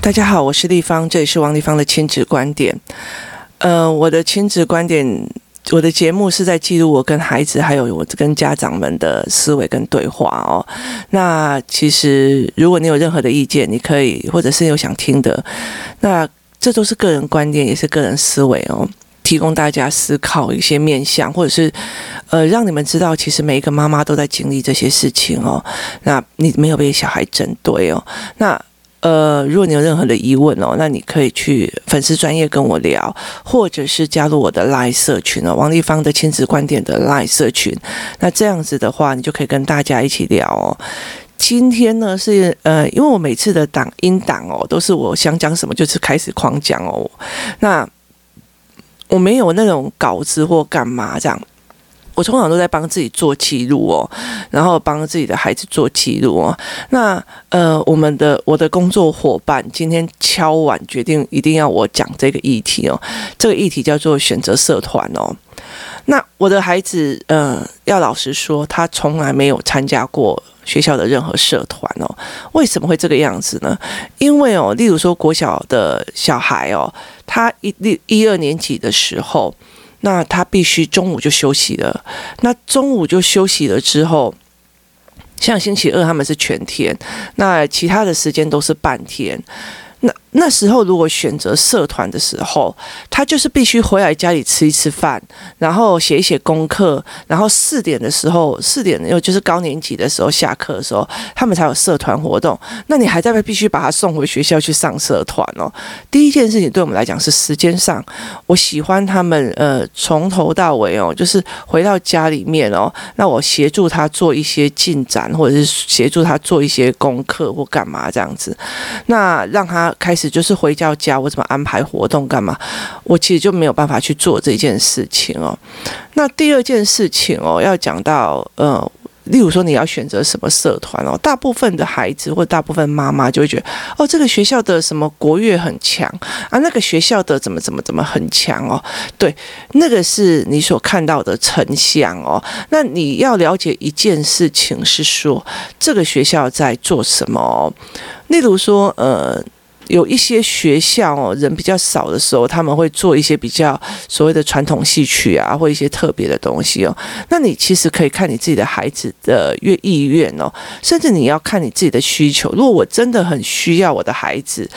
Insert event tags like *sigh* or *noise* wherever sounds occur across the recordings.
大家好，我是立方，这里是王立方的亲子观点。呃，我的亲子观点，我的节目是在记录我跟孩子，还有我跟家长们的思维跟对话哦。那其实，如果你有任何的意见，你可以，或者是有想听的，那这都是个人观点，也是个人思维哦，提供大家思考一些面向，或者是呃，让你们知道，其实每一个妈妈都在经历这些事情哦。那你没有被小孩针对哦，那。呃，如果你有任何的疑问哦，那你可以去粉丝专业跟我聊，或者是加入我的 LINE 社群哦，王丽芳的亲子观点的 LINE 社群。那这样子的话，你就可以跟大家一起聊哦。今天呢是呃，因为我每次的档音档哦，都是我想讲什么就是开始狂讲哦。那我没有那种稿子或干嘛这样。我通常都在帮自己做记录哦，然后帮自己的孩子做记录哦。那呃，我们的我的工作伙伴今天敲碗决定一定要我讲这个议题哦。这个议题叫做选择社团哦。那我的孩子呃，要老实说，他从来没有参加过学校的任何社团哦。为什么会这个样子呢？因为哦，例如说国小的小孩哦，他一一二年级的时候。那他必须中午就休息了。那中午就休息了之后，像星期二他们是全天，那其他的时间都是半天。那时候如果选择社团的时候，他就是必须回来家里吃一吃饭，然后写一写功课，然后四点的时候，四点又就是高年级的时候下课的时候，他们才有社团活动。那你还在不必须把他送回学校去上社团哦？第一件事情对我们来讲是时间上，我喜欢他们呃从头到尾哦，就是回到家里面哦，那我协助他做一些进展，或者是协助他做一些功课或干嘛这样子，那让他。开始就是回到家，我怎么安排活动干嘛？我其实就没有办法去做这件事情哦。那第二件事情哦，要讲到呃，例如说你要选择什么社团哦，大部分的孩子或大部分妈妈就会觉得哦，这个学校的什么国乐很强啊，那个学校的怎么怎么怎么很强哦。对，那个是你所看到的成像哦。那你要了解一件事情是说，这个学校在做什么哦？例如说呃。有一些学校哦，人比较少的时候，他们会做一些比较所谓的传统戏曲啊，或一些特别的东西哦。那你其实可以看你自己的孩子的愿意愿哦，甚至你要看你自己的需求。如果我真的很需要我的孩子，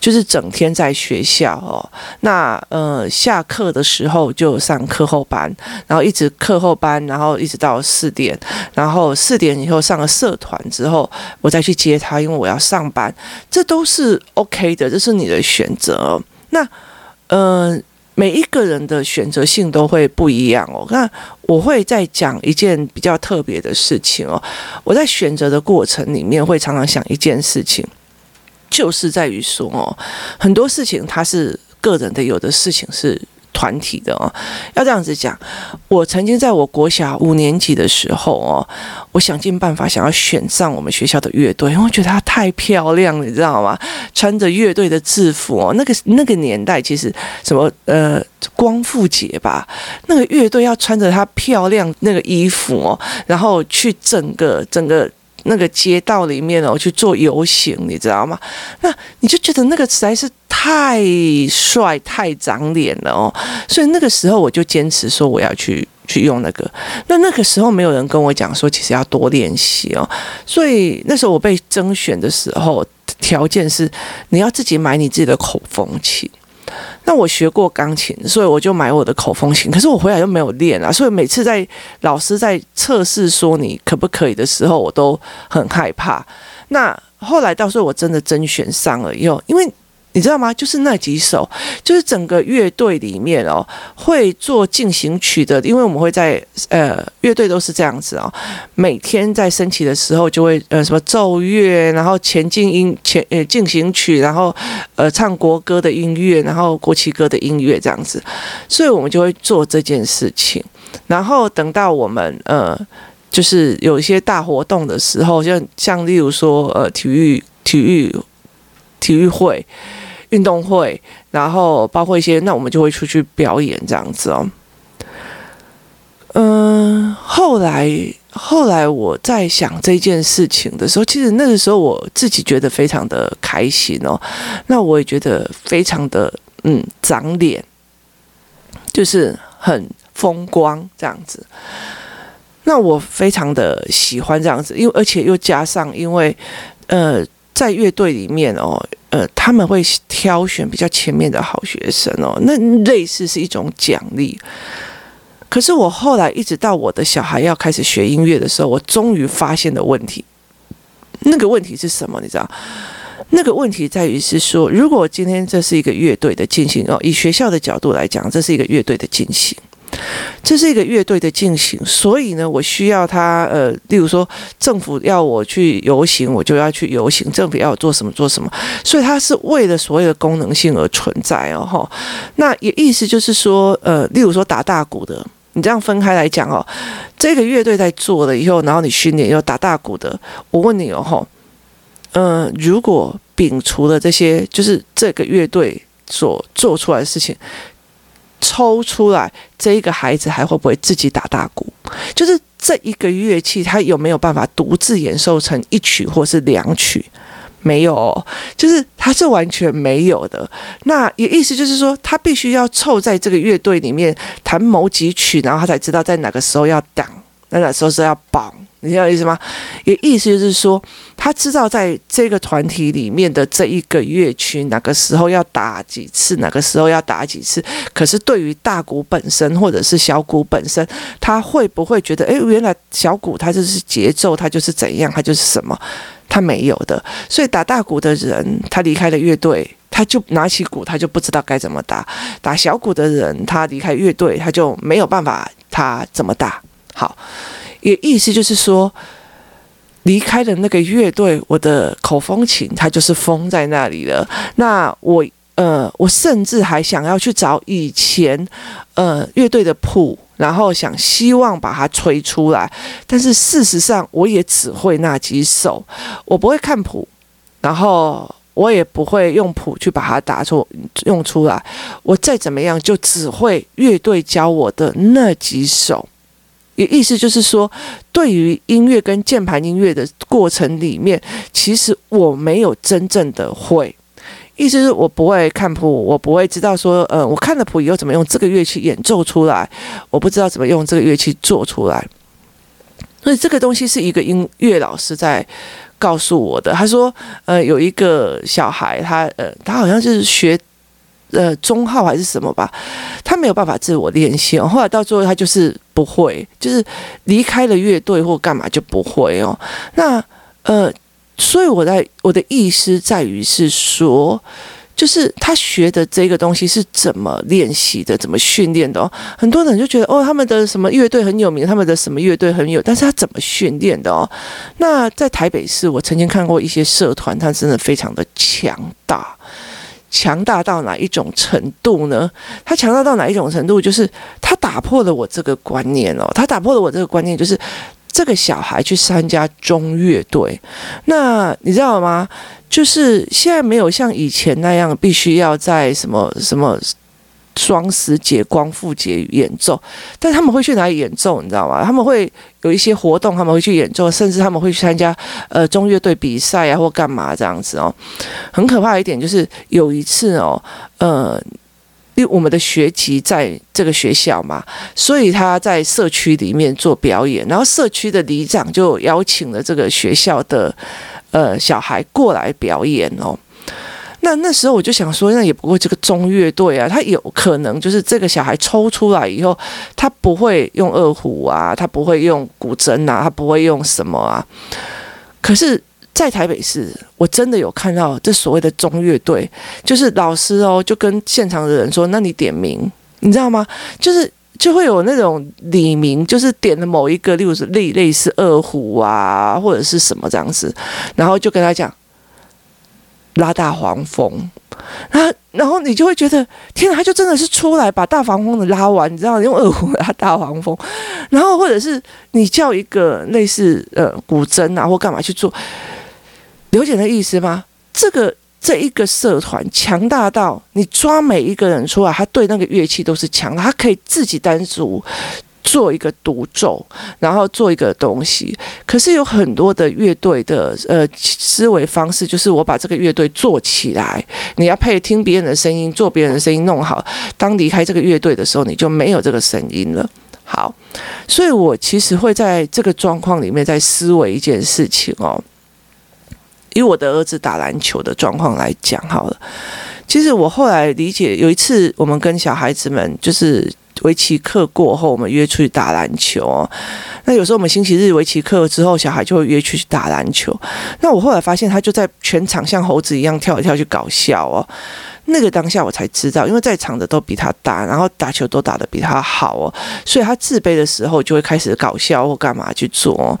就是整天在学校哦，那呃下课的时候就上课后班，然后一直课后班，然后一直到四点，然后四点以后上了社团之后，我再去接他，因为我要上班，这都是 OK。OK 的，这是你的选择。那，呃，每一个人的选择性都会不一样哦。那我会再讲一件比较特别的事情哦。我在选择的过程里面，会常常想一件事情，就是在于说哦，很多事情它是个人的，有的事情是。团体的哦，要这样子讲，我曾经在我国小五年级的时候哦，我想尽办法想要选上我们学校的乐队，因为我觉得她太漂亮了，你知道吗？穿着乐队的制服哦，那个那个年代其实什么呃光复节吧，那个乐队要穿着她漂亮那个衣服哦，然后去整个整个。那个街道里面哦，去做游行，你知道吗？那你就觉得那个实在是太帅、太长脸了哦。所以那个时候我就坚持说我要去去用那个。那那个时候没有人跟我讲说，其实要多练习哦。所以那时候我被征选的时候，条件是你要自己买你自己的口风琴。那我学过钢琴，所以我就买我的口风琴。可是我回来又没有练啊，所以每次在老师在测试说你可不可以的时候，我都很害怕。那后来到时候我真的甄选上了以后，因为。你知道吗？就是那几首，就是整个乐队里面哦，会做进行曲的，因为我们会在呃，乐队都是这样子哦，每天在升旗的时候就会呃什么奏乐，然后前进音前呃进行曲，然后呃唱国歌的音乐，然后国旗歌的音乐这样子，所以我们就会做这件事情。然后等到我们呃，就是有一些大活动的时候，像像例如说呃体育体育体育会。运动会，然后包括一些，那我们就会出去表演这样子哦。嗯，后来后来我在想这件事情的时候，其实那个时候我自己觉得非常的开心哦，那我也觉得非常的嗯长脸，就是很风光这样子。那我非常的喜欢这样子，因为而且又加上，因为呃，在乐队里面哦，呃，他们会挑选比较前面的好学生哦，那类似是一种奖励。可是我后来一直到我的小孩要开始学音乐的时候，我终于发现了问题。那个问题是什么？你知道？那个问题在于是说，如果今天这是一个乐队的进行哦，以学校的角度来讲，这是一个乐队的进行。这是一个乐队的进行，所以呢，我需要他呃，例如说政府要我去游行，我就要去游行；政府要我做什么做什么，所以它是为了所谓的功能性而存在哦。哈，那也意思就是说，呃，例如说打大鼓的，你这样分开来讲哦，这个乐队在做了以后，然后你训练要打大鼓的，我问你哦，哈，呃，如果摒除了这些，就是这个乐队所做出来的事情。抽出来，这一个孩子还会不会自己打大鼓？就是这一个乐器，他有没有办法独自演奏成一曲或是两曲？没有，就是他是完全没有的。那也意思就是说，他必须要凑在这个乐队里面弹某几曲，然后他才知道在哪个时候要挡，那哪时候是要绑。你知道意思吗？也意思就是说，他知道在这个团体里面的这一个乐曲，哪个时候要打几次，哪个时候要打几次。可是对于大鼓本身或者是小鼓本身，他会不会觉得，诶，原来小鼓它就是节奏，它就是怎样，它就是什么？他没有的。所以打大鼓的人，他离开了乐队，他就拿起鼓，他就不知道该怎么打。打小鼓的人，他离开乐队，他就没有办法，他怎么打？好。也意思就是说，离开了那个乐队，我的口风琴它就是封在那里了。那我呃，我甚至还想要去找以前呃乐队的谱，然后想希望把它吹出来。但是事实上，我也只会那几首，我不会看谱，然后我也不会用谱去把它打出用出来。我再怎么样，就只会乐队教我的那几首。也意思就是说，对于音乐跟键盘音乐的过程里面，其实我没有真正的会。意思是我不会看谱，我不会知道说，呃，我看了谱以后怎么用这个乐器演奏出来，我不知道怎么用这个乐器做出来。所以这个东西是一个音乐老师在告诉我的。他说，呃，有一个小孩，他呃，他好像就是学。呃，中号还是什么吧，他没有办法自我练习哦。后来到最后，他就是不会，就是离开了乐队或干嘛就不会哦。那呃，所以我在我的意思在于是说，就是他学的这个东西是怎么练习的，怎么训练的哦。很多人就觉得哦，他们的什么乐队很有名，他们的什么乐队很有，但是他怎么训练的哦？那在台北市，我曾经看过一些社团，他真的非常的强大。强大到哪一种程度呢？他强大到哪一种程度？就是他打破了我这个观念哦，他打破了我这个观念，就是这个小孩去参加中乐队，那你知道吗？就是现在没有像以前那样必须要在什么什么。双十节、光复节演奏，但他们会去哪里演奏？你知道吗？他们会有一些活动，他们会去演奏，甚至他们会去参加呃中乐队比赛啊，或干嘛这样子哦。很可怕一点就是有一次哦，呃，因为我们的学籍在这个学校嘛，所以他在社区里面做表演，然后社区的里长就邀请了这个学校的呃小孩过来表演哦。那那时候我就想说，那也不过这个中乐队啊，他有可能就是这个小孩抽出来以后，他不会用二胡啊，他不会用古筝啊，他不会用什么啊。可是，在台北市，我真的有看到这所谓的中乐队，就是老师哦，就跟现场的人说：“那你点名，你知道吗？就是就会有那种里名，就是点了某一个，例如是类类似二胡啊，或者是什么这样子，然后就跟他讲。”拉大黄蜂，然后然后你就会觉得，天哪，他就真的是出来把大黄蜂的拉完，你知道，用二胡拉大黄蜂，然后或者是你叫一个类似呃古筝啊或干嘛去做，了解的意思吗？这个这一个社团强大到你抓每一个人出来，他对那个乐器都是强，他可以自己单独做一个独奏，然后做一个东西。可是有很多的乐队的呃思维方式，就是我把这个乐队做起来，你要配听别人的声音，做别人的声音弄好。当离开这个乐队的时候，你就没有这个声音了。好，所以我其实会在这个状况里面在思维一件事情哦。以我的儿子打篮球的状况来讲，好了，其实我后来理解，有一次我们跟小孩子们就是。围棋课过后，我们约出去打篮球。那有时候我们星期日围棋课之后，小孩就会约去打篮球。那我后来发现，他就在全场像猴子一样跳一跳去搞笑哦。那个当下我才知道，因为在场的都比他大，然后打球都打得比他好哦，所以他自卑的时候就会开始搞笑或干嘛去做哦。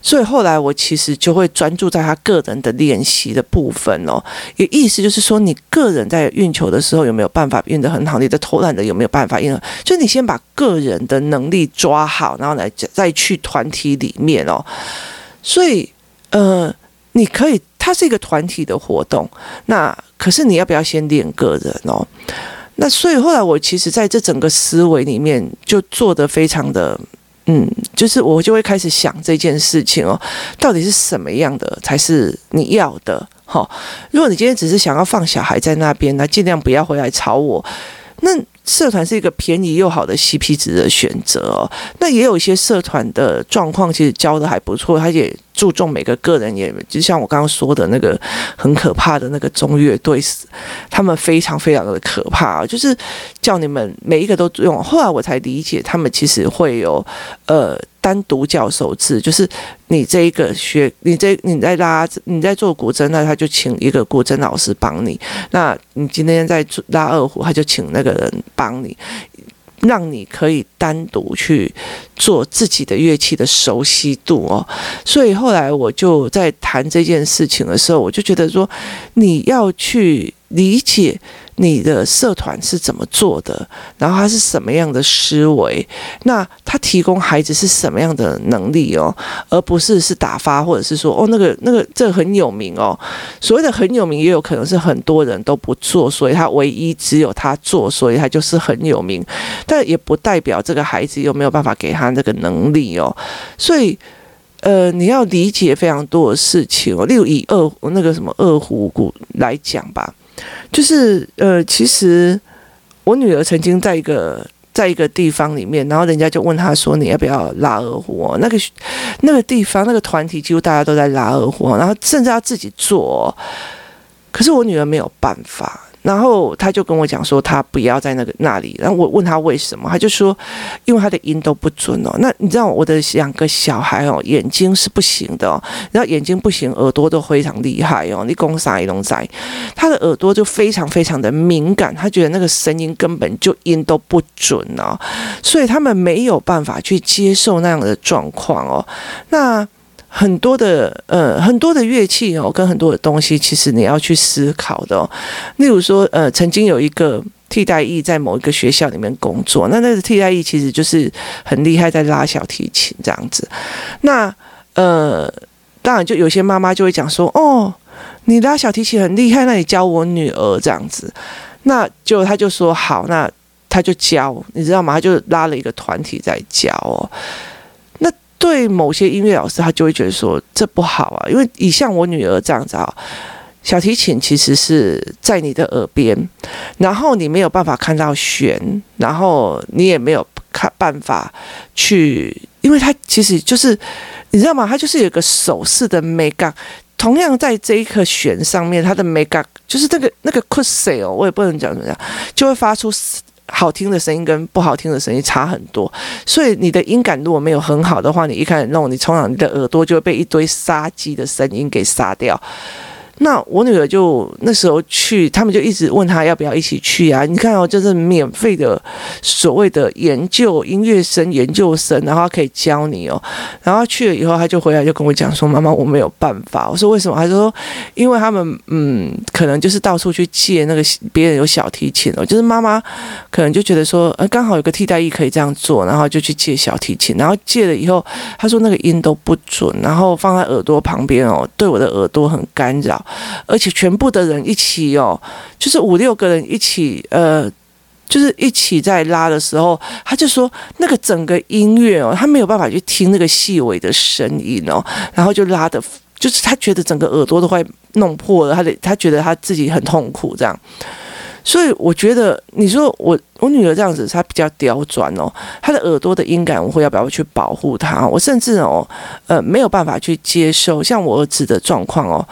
所以后来我其实就会专注在他个人的练习的部分哦，也意思就是说，你个人在运球的时候有没有办法运得很好？你的投篮的有没有办法运？就你先把个人的能力抓好，然后来再去团体里面哦。所以呃，你可以，它是一个团体的活动，那可是你要不要先练个人哦？那所以后来我其实在这整个思维里面就做得非常的。嗯，就是我就会开始想这件事情哦，到底是什么样的才是你要的？哈，如果你今天只是想要放小孩在那边，那尽量不要回来吵我。那社团是一个便宜又好的 CP 值的选择哦。那也有一些社团的状况，其实教的还不错，他也注重每个个人，也就像我刚刚说的那个很可怕的那个中乐队，他们非常非常的可怕啊，就是叫你们每一个都用。后来我才理解，他们其实会有呃。单独教授制，就是你这一个学，你这你在拉，你在做古筝，那他就请一个古筝老师帮你；那你今天在拉二胡，他就请那个人帮你，让你可以单独去做自己的乐器的熟悉度哦。所以后来我就在谈这件事情的时候，我就觉得说，你要去理解。你的社团是怎么做的？然后他是什么样的思维？那他提供孩子是什么样的能力哦？而不是是打发，或者是说哦，那个那个这个很有名哦。所谓的很有名，也有可能是很多人都不做，所以他唯一只有他做，所以他就是很有名。但也不代表这个孩子有没有办法给他那个能力哦。所以呃，你要理解非常多的事情哦。例如以二那个什么二胡鼓来讲吧。就是呃，其实我女儿曾经在一个在一个地方里面，然后人家就问她说：“你要不要拉二胡？”那个那个地方那个团体几乎大家都在拉二胡，然后甚至要自己做，可是我女儿没有办法。然后他就跟我讲说，他不要在那个那里。然后我问他为什么，他就说，因为他的音都不准哦。那你知道我的两个小孩哦，眼睛是不行的哦。然后眼睛不行，耳朵都非常厉害哦。你公啥也拢知，他的耳朵就非常非常的敏感，他觉得那个声音根本就音都不准哦，所以他们没有办法去接受那样的状况哦。那。很多的呃，很多的乐器哦，跟很多的东西，其实你要去思考的哦。例如说，呃，曾经有一个替代役在某一个学校里面工作，那那个替代役其实就是很厉害，在拉小提琴这样子。那呃，当然就有些妈妈就会讲说，哦，你拉小提琴很厉害，那你教我女儿这样子。那就他就说好，那他就教，你知道吗？他就拉了一个团体在教哦。对某些音乐老师，他就会觉得说这不好啊，因为以像我女儿这样子啊，小提琴其实是在你的耳边，然后你没有办法看到弦，然后你也没有看办法去，因为它其实就是你知道吗？它就是有个手势的美感，同样在这一颗弦上面，它的美感就是那个那个 cussy 哦，我也不能讲怎么样，就会发出。好听的声音跟不好听的声音差很多，所以你的音感如果没有很好的话，你一开始弄，你从小你的耳朵就会被一堆杀鸡的声音给杀掉。那我女儿就那时候去，他们就一直问她要不要一起去啊？你看哦，就是免费的所谓的研究音乐生研究生，然后可以教你哦。然后去了以后，她就回来就跟我讲说：“妈妈，我没有办法。”我说：“为什么？”她说：“因为他们嗯，可能就是到处去借那个别人有小提琴哦，就是妈妈可能就觉得说，呃，刚好有个替代役可以这样做，然后就去借小提琴。然后借了以后，她说那个音都不准，然后放在耳朵旁边哦，对我的耳朵很干扰。”而且全部的人一起哦，就是五六个人一起，呃，就是一起在拉的时候，他就说那个整个音乐哦，他没有办法去听那个细微的声音哦，然后就拉的，就是他觉得整个耳朵都快弄破了，他的他觉得他自己很痛苦这样。所以我觉得，你说我我女儿这样子，她比较刁钻哦，她的耳朵的音感，我会要不要去保护她？我甚至哦，呃，没有办法去接受像我儿子的状况哦，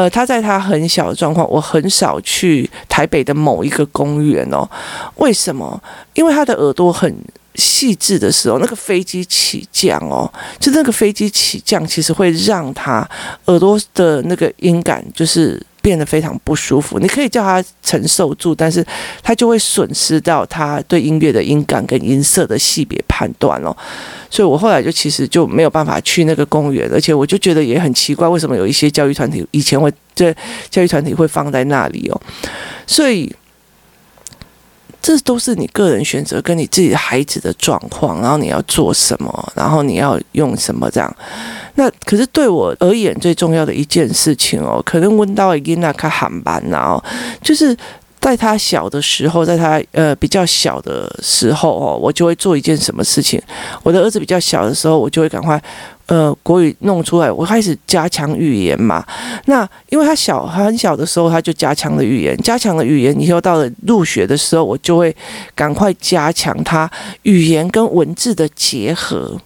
呃，他在他很小的状况，我很少去台北的某一个公园哦。为什么？因为他的耳朵很细致的时候，那个飞机起降哦，就那个飞机起降，其实会让他耳朵的那个音感就是。变得非常不舒服，你可以叫他承受住，但是他就会损失到他对音乐的音感跟音色的细别判断哦。所以我后来就其实就没有办法去那个公园，而且我就觉得也很奇怪，为什么有一些教育团体以前会这教育团体会放在那里哦？所以。这都是你个人选择，跟你自己孩子的状况，然后你要做什么，然后你要用什么这样。那可是对我而言最重要的一件事情哦，可能问到伊那卡航班哦，就是。在他小的时候，在他呃比较小的时候哦，我就会做一件什么事情。我的儿子比较小的时候，我就会赶快呃国语弄出来，我开始加强语言嘛。那因为他小，他很小的时候他就加强了语言，加强了语言以后到了入学的时候，我就会赶快加强他语言跟文字的结合，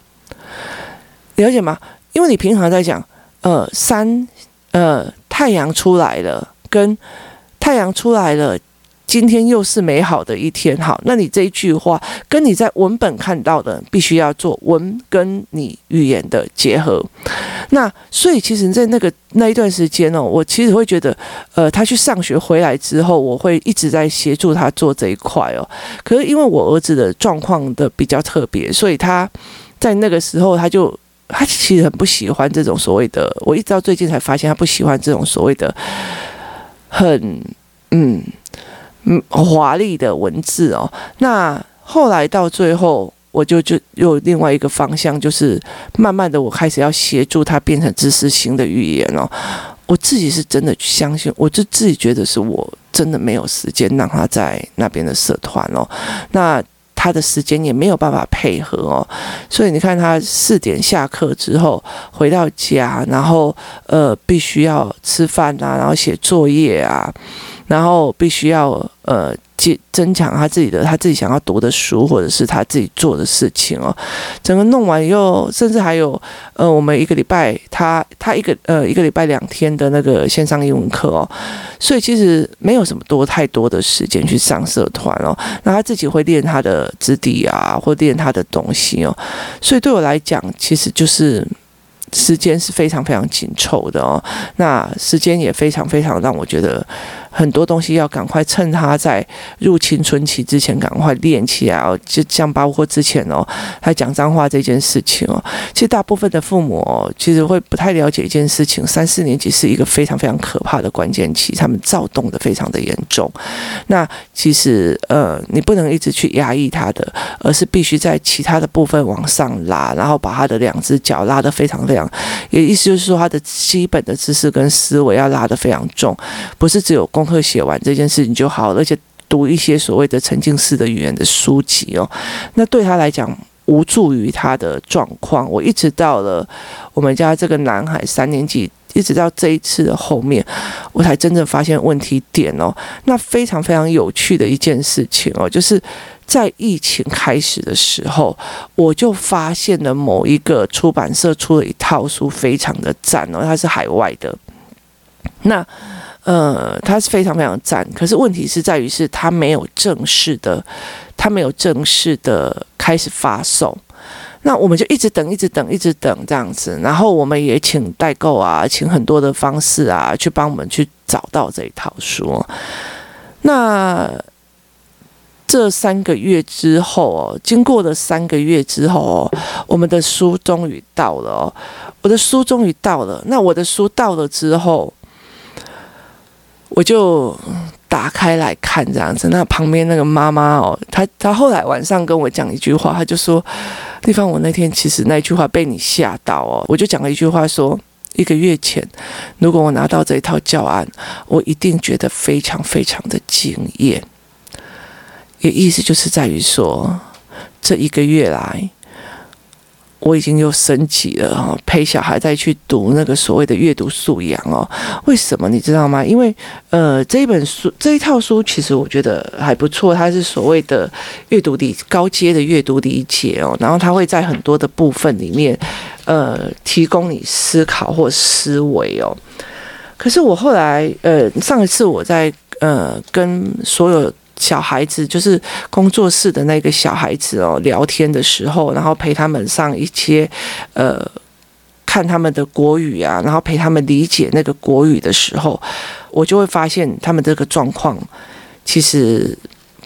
了解吗？因为你平常在讲呃山呃太阳出来了跟。太阳出来了，今天又是美好的一天。好，那你这一句话跟你在文本看到的，必须要做文跟你语言的结合。那所以其实，在那个那一段时间哦，我其实会觉得，呃，他去上学回来之后，我会一直在协助他做这一块哦。可是因为我儿子的状况的比较特别，所以他在那个时候，他就他其实很不喜欢这种所谓的。我一直到最近才发现，他不喜欢这种所谓的。很嗯嗯华丽的文字哦，那后来到最后，我就就又另外一个方向，就是慢慢的我开始要协助他变成知识型的语言哦。我自己是真的相信，我就自己觉得是我真的没有时间让他在那边的社团哦。那。他的时间也没有办法配合哦，所以你看他四点下课之后回到家，然后呃必须要吃饭啊，然后写作业啊，然后必须要呃。去增强他自己的，他自己想要读的书，或者是他自己做的事情哦。整个弄完以后，甚至还有呃，我们一个礼拜他他一个呃一个礼拜两天的那个线上英文课哦。所以其实没有什么多太多的时间去上社团哦。那他自己会练他的肢体啊，或练他的东西哦。所以对我来讲，其实就是。时间是非常非常紧凑的哦，那时间也非常非常让我觉得很多东西要赶快趁他在入青春期之前赶快练起来哦，就像包括之前哦，他讲脏话这件事情哦，其实大部分的父母哦，其实会不太了解一件事情，三四年级是一个非常非常可怕的关键期，他们躁动的非常的严重。那其实呃，你不能一直去压抑他的，而是必须在其他的部分往上拉，然后把他的两只脚拉得非常非常。也意思就是说，他的基本的知识跟思维要拉得非常重，不是只有功课写完这件事情就好，而且读一些所谓的沉浸式的语言的书籍哦，那对他来讲无助于他的状况。我一直到了我们家这个男孩三年级，一直到这一次的后面，我才真正发现问题点哦。那非常非常有趣的一件事情哦，就是。在疫情开始的时候，我就发现了某一个出版社出了一套书，非常的赞哦，它是海外的。那呃，它是非常非常赞，可是问题是在于是它没有正式的，它没有正式的开始发售。那我们就一直等，一直等，一直等这样子。然后我们也请代购啊，请很多的方式啊，去帮我们去找到这一套书。那。这三个月之后哦，经过了三个月之后哦，我们的书终于到了哦，我的书终于到了。那我的书到了之后，我就打开来看这样子。那旁边那个妈妈哦，她她后来晚上跟我讲一句话，她就说：“丽芳，我那天其实那句话被你吓到哦。”我就讲了一句话说：“一个月前，如果我拿到这一套教案，我一定觉得非常非常的惊艳。”也意思就是在于说，这一个月来。我已经又升级了哈，陪小孩再去读那个所谓的阅读素养哦。为什么你知道吗？因为呃，这一本书这一套书其实我觉得还不错，它是所谓的阅读理高阶的阅读理解哦。然后它会在很多的部分里面呃提供你思考或思维哦。可是我后来呃上一次我在呃跟所有。小孩子就是工作室的那个小孩子哦，聊天的时候，然后陪他们上一些，呃，看他们的国语啊，然后陪他们理解那个国语的时候，我就会发现他们这个状况其实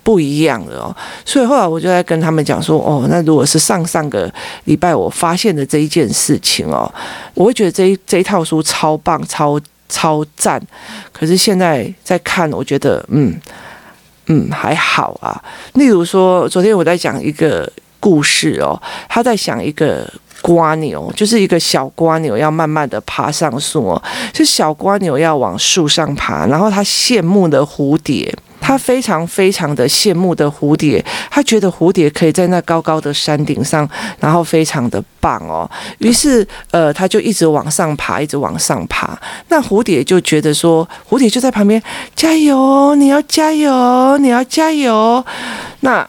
不一样了哦。所以后来我就在跟他们讲说，哦，那如果是上上个礼拜我发现的这一件事情哦，我会觉得这一这一套书超棒、超超赞。可是现在在看，我觉得嗯。嗯，还好啊。例如说，昨天我在讲一个故事哦，他在想一个瓜牛，就是一个小瓜牛要慢慢的爬上树哦，就小瓜牛要往树上爬，然后他羡慕的蝴蝶。他非常非常的羡慕的蝴蝶，他觉得蝴蝶可以在那高高的山顶上，然后非常的棒哦。于是，呃，他就一直往上爬，一直往上爬。那蝴蝶就觉得说，蝴蝶就在旁边，加油，你要加油，你要加油。那。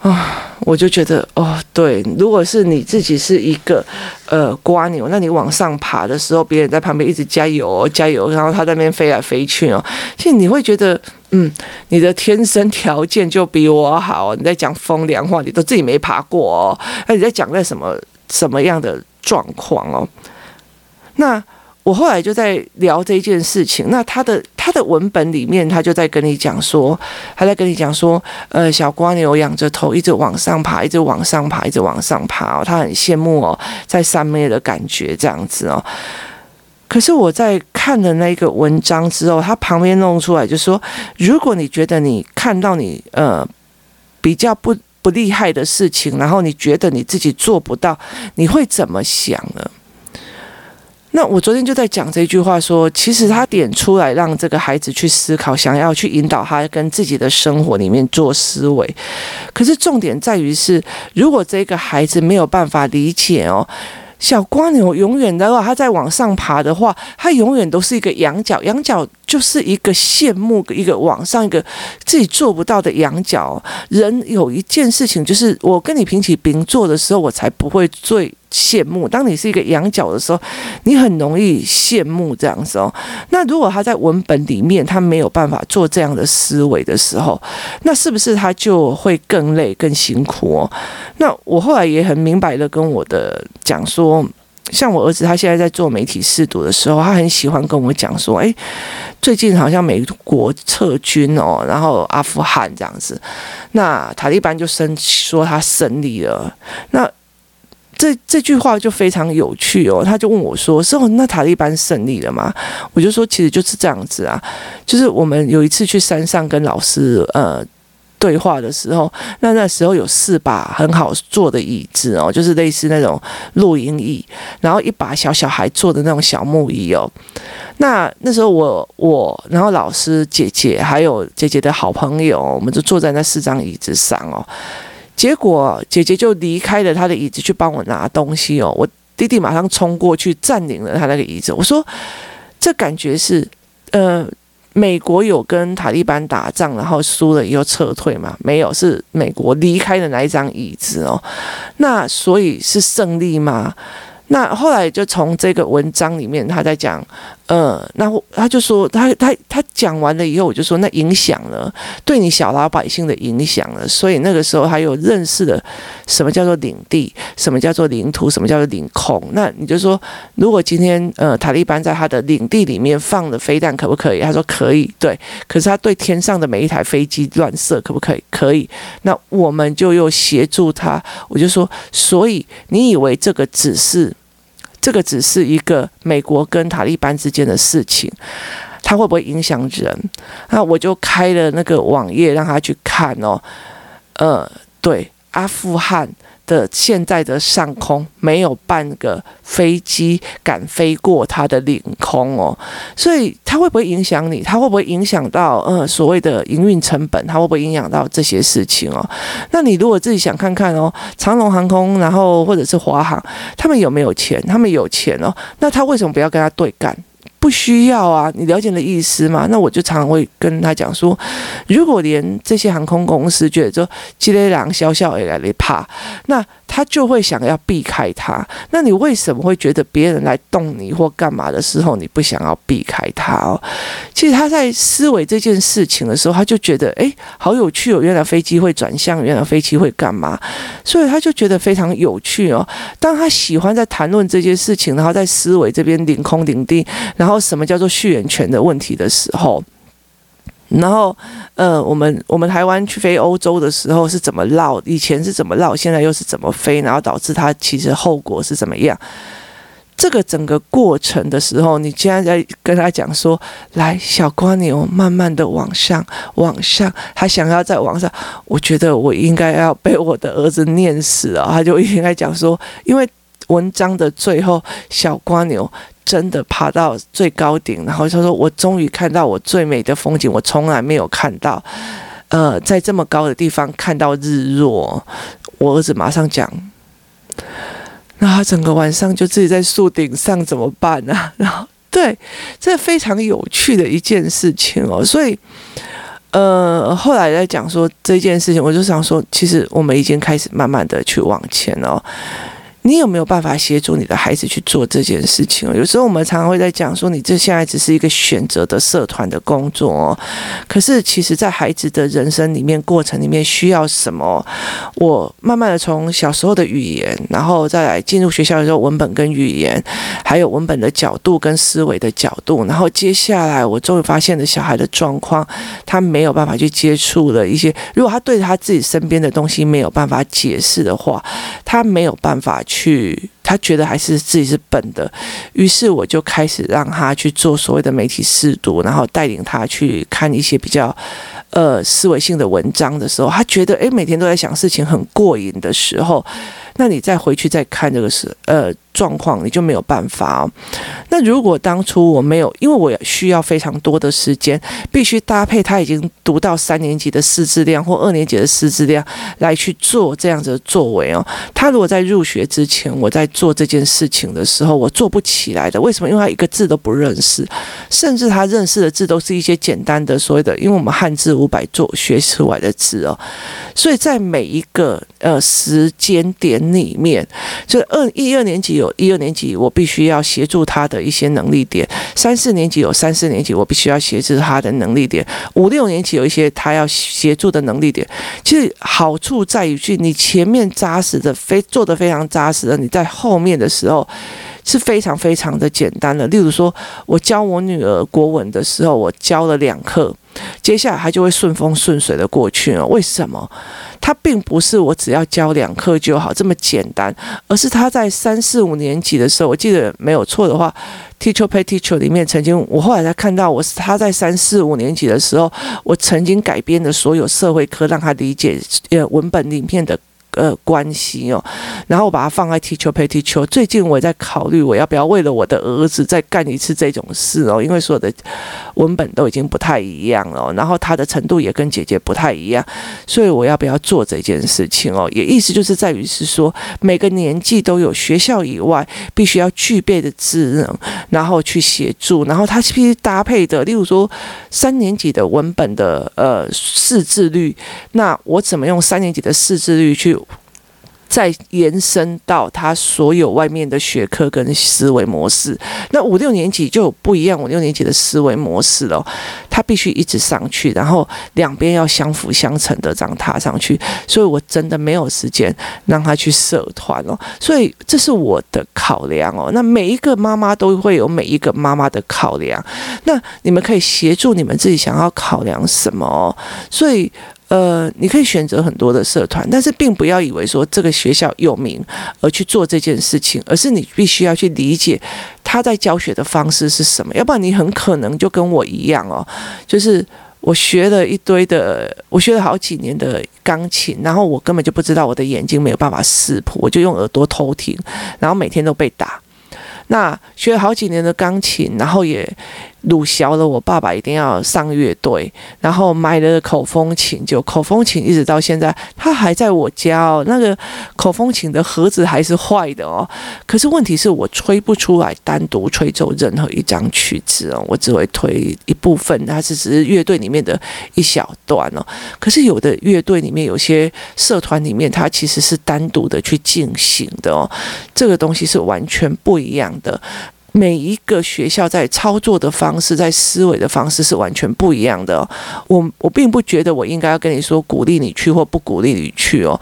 啊，我就觉得哦，对，如果是你自己是一个呃瓜牛，那你往上爬的时候，别人在旁边一直加油哦加油，然后他在那边飞来飞去哦，其实你会觉得，嗯，你的天生条件就比我好。你在讲风凉话，你都自己没爬过哦，那你在讲在什么什么样的状况哦？那。我后来就在聊这件事情，那他的他的文本里面，他就在跟你讲说，他在跟你讲说，呃，小蜗牛仰着头，一直往上爬，一直往上爬，一直往上爬，他很羡慕哦，在上面的感觉这样子哦。可是我在看了那个文章之后，他旁边弄出来就说，如果你觉得你看到你呃比较不不厉害的事情，然后你觉得你自己做不到，你会怎么想呢？那我昨天就在讲这句话说，其实他点出来让这个孩子去思考，想要去引导他跟自己的生活里面做思维。可是重点在于是，如果这个孩子没有办法理解哦，小蜗牛永远的话，他在往上爬的话，他永远都是一个仰角，仰角就是一个羡慕，一个往上一个自己做不到的仰角。人有一件事情，就是我跟你平起平坐的时候，我才不会最。羡慕，当你是一个羊角的时候，你很容易羡慕这样子哦。那如果他在文本里面他没有办法做这样的思维的时候，那是不是他就会更累、更辛苦哦？那我后来也很明白的跟我的讲说，像我儿子他现在在做媒体试读的时候，他很喜欢跟我讲说，诶，最近好像美国撤军哦，然后阿富汗这样子，那塔利班就生说他胜利了，那。这这句话就非常有趣哦，他就问我说：“是哦，那塔利班胜利了吗？”我就说：“其实就是这样子啊，就是我们有一次去山上跟老师呃对话的时候，那那时候有四把很好坐的椅子哦，就是类似那种露营椅，然后一把小小孩坐的那种小木椅哦。那那时候我我然后老师姐姐还有姐姐的好朋友，我们就坐在那四张椅子上哦。”结果姐姐就离开了她的椅子去帮我拿东西哦，我弟弟马上冲过去占领了他那个椅子。我说，这感觉是，呃，美国有跟塔利班打仗，然后输了以后撤退吗？*laughs* 没有，是美国离开了那一张椅子哦。那所以是胜利吗？那后来就从这个文章里面，他在讲。呃，那他就说，他他他讲完了以后，我就说，那影响了对你小老百姓的影响了。所以那个时候还有认识了什么叫做领地，什么叫做领土，什么叫做领空。那你就说，如果今天呃塔利班在他的领地里面放了飞弹，可不可以？他说可以，对。可是他对天上的每一台飞机乱射，可不可以？可以。那我们就又协助他。我就说，所以你以为这个只是？这个只是一个美国跟塔利班之间的事情，它会不会影响人？那我就开了那个网页让他去看哦。呃，对，阿富汗的现在的上空没有半个飞机敢飞过它的领空哦，所以它会不会影响你？它会不会影响到呃所谓的营运成本？它会不会影响到这些事情哦？那你如果自己想看看哦，长龙航空，然后或者是华航，他们有没有钱？他们有钱哦，那他为什么不要跟他对干？不需要啊，你了解的意思吗？那我就常常会跟他讲说，如果连这些航空公司觉得说积雷狼小小也来怕，那他就会想要避开他。那你为什么会觉得别人来动你或干嘛的时候，你不想要避开他哦？其实他在思维这件事情的时候，他就觉得诶，好有趣哦，原来飞机会转向，原来飞机会干嘛？所以他就觉得非常有趣哦。当他喜欢在谈论这件事情，然后在思维这边领空领地，然后。然后什么叫做续缘权的问题的时候，然后呃，我们我们台湾去飞欧洲的时候是怎么绕？以前是怎么绕？现在又是怎么飞？然后导致它其实后果是怎么样？这个整个过程的时候，你现在在跟他讲说：“来，小蜗牛，慢慢的往上，往上。”他想要再往上，我觉得我应该要被我的儿子念死了。他就应该讲说，因为文章的最后，小瓜牛。真的爬到最高顶，然后他说：“我终于看到我最美的风景，我从来没有看到，呃，在这么高的地方看到日落。”我儿子马上讲：“那他整个晚上就自己在树顶上怎么办呢？” *laughs* 然后，对，这非常有趣的一件事情哦。所以，呃，后来在讲说这件事情，我就想说，其实我们已经开始慢慢的去往前了。你有没有办法协助你的孩子去做这件事情？有时候我们常常会在讲说，你这现在只是一个选择的社团的工作哦。可是其实，在孩子的人生里面、过程里面，需要什么？我慢慢的从小时候的语言，然后再来进入学校的时候，文本跟语言，还有文本的角度跟思维的角度，然后接下来我终于发现了小孩的状况，他没有办法去接触了一些。如果他对他自己身边的东西没有办法解释的话，他没有办法去。去，他觉得还是自己是笨的，于是我就开始让他去做所谓的媒体试读，然后带领他去看一些比较呃思维性的文章的时候，他觉得诶，每天都在想事情很过瘾的时候，那你再回去再看这个是呃。状况你就没有办法哦。那如果当初我没有，因为我需要非常多的时间，必须搭配他已经读到三年级的识字量或二年级的识字量来去做这样子的作为哦。他如果在入学之前，我在做这件事情的时候，我做不起来的。为什么？因为他一个字都不认识，甚至他认识的字都是一些简单的所谓的，因为我们汉字五百做学出来的字哦。所以在每一个呃时间点里面，就二一二年级有。一二年级，我必须要协助他的一些能力点；三四年级有三四年级，我必须要协助他的能力点；五六年级有一些他要协助的能力点。其实好处在于，去你前面扎实的非做得非常扎实的，你在后面的时候是非常非常的简单的。例如说，我教我女儿国文的时候，我教了两课。接下来他就会顺风顺水的过去了。为什么？他并不是我只要教两课就好这么简单，而是他在三四五年级的时候，我记得没有错的话，Teacher Pay Teacher 里面曾经，我后来才看到，我是他在三四五年级的时候，我曾经改编的所有社会科，让他理解呃文本里面的。呃，关系哦，然后我把它放在 Teacher Pay Teacher。最近我也在考虑，我要不要为了我的儿子再干一次这种事哦，因为所有的文本都已经不太一样了，然后他的程度也跟姐姐不太一样，所以我要不要做这件事情哦？也意思就是在于是说，每个年纪都有学校以外必须要具备的智能，然后去协助，然后他必须搭配的，例如说三年级的文本的呃识字率，那我怎么用三年级的识字率去？再延伸到他所有外面的学科跟思维模式，那五六年级就不一样，五六年级的思维模式了，他必须一直上去，然后两边要相辅相成的这样踏上去，所以我真的没有时间让他去社团哦，所以这是我的考量哦。那每一个妈妈都会有每一个妈妈的考量，那你们可以协助你们自己想要考量什么哦，所以。呃，你可以选择很多的社团，但是并不要以为说这个学校有名而去做这件事情，而是你必须要去理解他在教学的方式是什么，要不然你很可能就跟我一样哦，就是我学了一堆的，我学了好几年的钢琴，然后我根本就不知道我的眼睛没有办法识谱，我就用耳朵偷听，然后每天都被打。那学了好几年的钢琴，然后也。鲁小了，我爸爸一定要上乐队，然后买了口风琴，就口风琴一直到现在，它还在我家哦。那个口风琴的盒子还是坏的哦。可是问题是我吹不出来单独吹奏任何一张曲子哦，我只会吹一部分，它是只是乐队里面的一小段哦。可是有的乐队里面有些社团里面，它其实是单独的去进行的哦。这个东西是完全不一样的。每一个学校在操作的方式，在思维的方式是完全不一样的。我我并不觉得我应该要跟你说鼓励你去或不鼓励你去哦。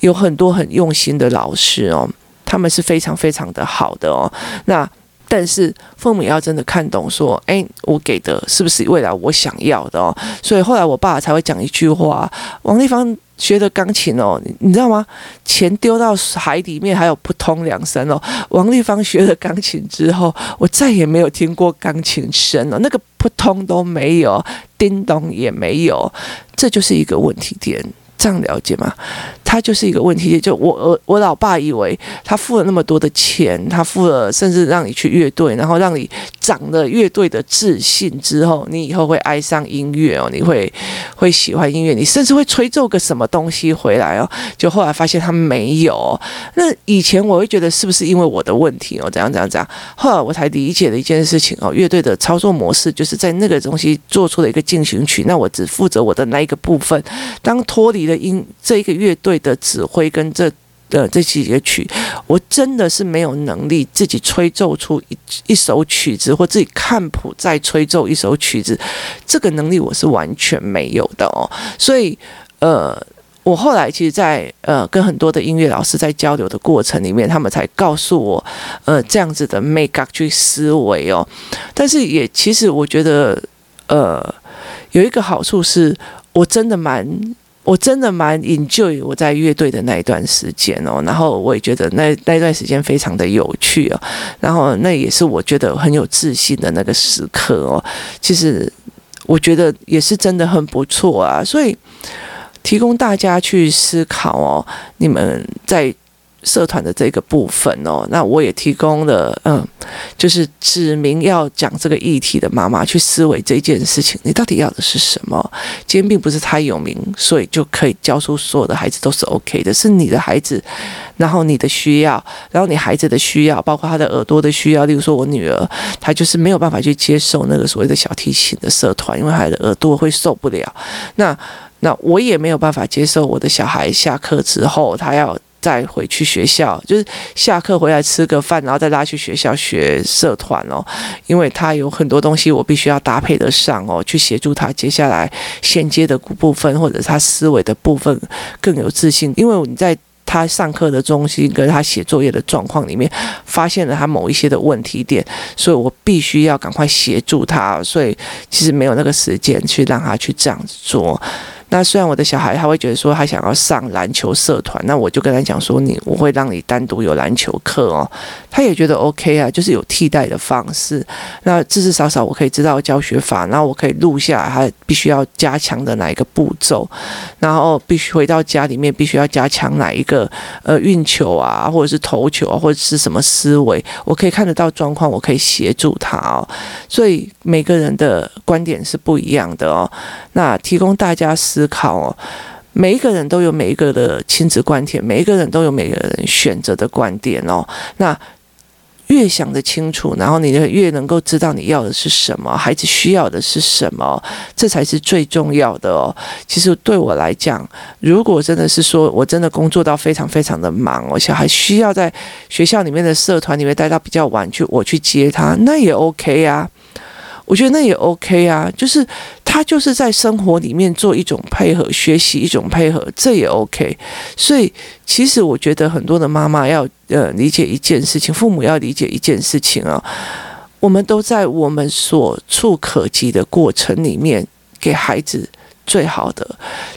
有很多很用心的老师哦，他们是非常非常的好的哦。那但是父母要真的看懂，说，诶，我给的是不是未来我想要的哦？所以后来我爸才会讲一句话：王丽芳。学的钢琴哦，你知道吗？钱丢到海里面还有扑通两声哦。王丽芳学了钢琴之后，我再也没有听过钢琴声了，那个扑通都没有，叮咚也没有，这就是一个问题点。这样了解吗？他就是一个问题，就我我我老爸以为他付了那么多的钱，他付了甚至让你去乐队，然后让你长了乐队的自信之后，你以后会爱上音乐哦，你会会喜欢音乐，你甚至会吹奏个什么东西回来哦。就后来发现他没有。那以前我会觉得是不是因为我的问题哦？怎样怎样怎样？后来我才理解了一件事情哦，乐队的操作模式就是在那个东西做出了一个进行曲，那我只负责我的那一个部分，当脱离。了音，这一个乐队的指挥跟这的这几个曲，我真的是没有能力自己吹奏出一一首曲子，或自己看谱再吹奏一首曲子，这个能力我是完全没有的哦。所以，呃，我后来其实在，在呃跟很多的音乐老师在交流的过程里面，他们才告诉我，呃，这样子的 make up 去思维哦。但是也其实我觉得，呃，有一个好处是我真的蛮。我真的蛮 enjoy 我在乐队的那一段时间哦，然后我也觉得那那段时间非常的有趣哦，然后那也是我觉得很有自信的那个时刻哦。其实我觉得也是真的很不错啊，所以提供大家去思考哦，你们在。社团的这个部分哦，那我也提供了，嗯，就是指明要讲这个议题的妈妈去思维这件事情，你到底要的是什么？今天并不是他有名，所以就可以教出所有的孩子都是 OK 的，是你的孩子，然后你的需要，然后你孩子的需要，包括他的耳朵的需要。例如说，我女儿她就是没有办法去接受那个所谓的小提琴的社团，因为她的耳朵会受不了。那那我也没有办法接受我的小孩下课之后他要。再回去学校，就是下课回来吃个饭，然后再拉去学校学社团哦。因为他有很多东西，我必须要搭配得上哦，去协助他接下来衔接的部分，或者他思维的部分更有自信。因为你在他上课的中心跟他写作业的状况里面，发现了他某一些的问题点，所以我必须要赶快协助他。所以其实没有那个时间去让他去这样子做。那虽然我的小孩他会觉得说他想要上篮球社团，那我就跟他讲说，你我会让你单独有篮球课哦，他也觉得 OK 啊，就是有替代的方式。那至至少少我可以知道教学法，然后我可以录下他必须要加强的哪一个步骤，然后必须回到家里面必须要加强哪一个呃运球啊，或者是投球啊，或者是什么思维，我可以看得到状况，我可以协助他哦。所以每个人的观点是不一样的哦。那提供大家思思考哦，每一个人都有每一个的亲子观点，每一个人都有每个人选择的观点哦。那越想得清楚，然后你就越能够知道你要的是什么，孩子需要的是什么，这才是最重要的哦。其实对我来讲，如果真的是说我真的工作到非常非常的忙，我小孩需要在学校里面的社团里面待到比较晚去，我去接他，那也 OK 啊。我觉得那也 OK 啊，就是他就是在生活里面做一种配合，学习一种配合，这也 OK。所以其实我觉得很多的妈妈要呃理解一件事情，父母要理解一件事情啊，我们都在我们所处可及的过程里面给孩子最好的，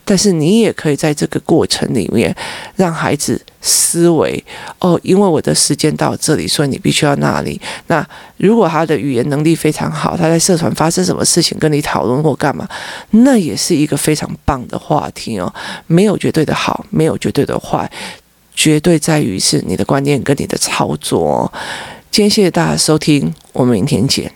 但是你也可以在这个过程里面让孩子思维哦，因为我的时间到这里，所以你必须要那里。那如果他的语言能力非常好，他在社团发生什么事情跟你讨论或干嘛，那也是一个非常棒的话题哦。没有绝对的好，没有绝对的坏，绝对在于是你的观念跟你的操作。今天谢谢大家收听，我们明天见。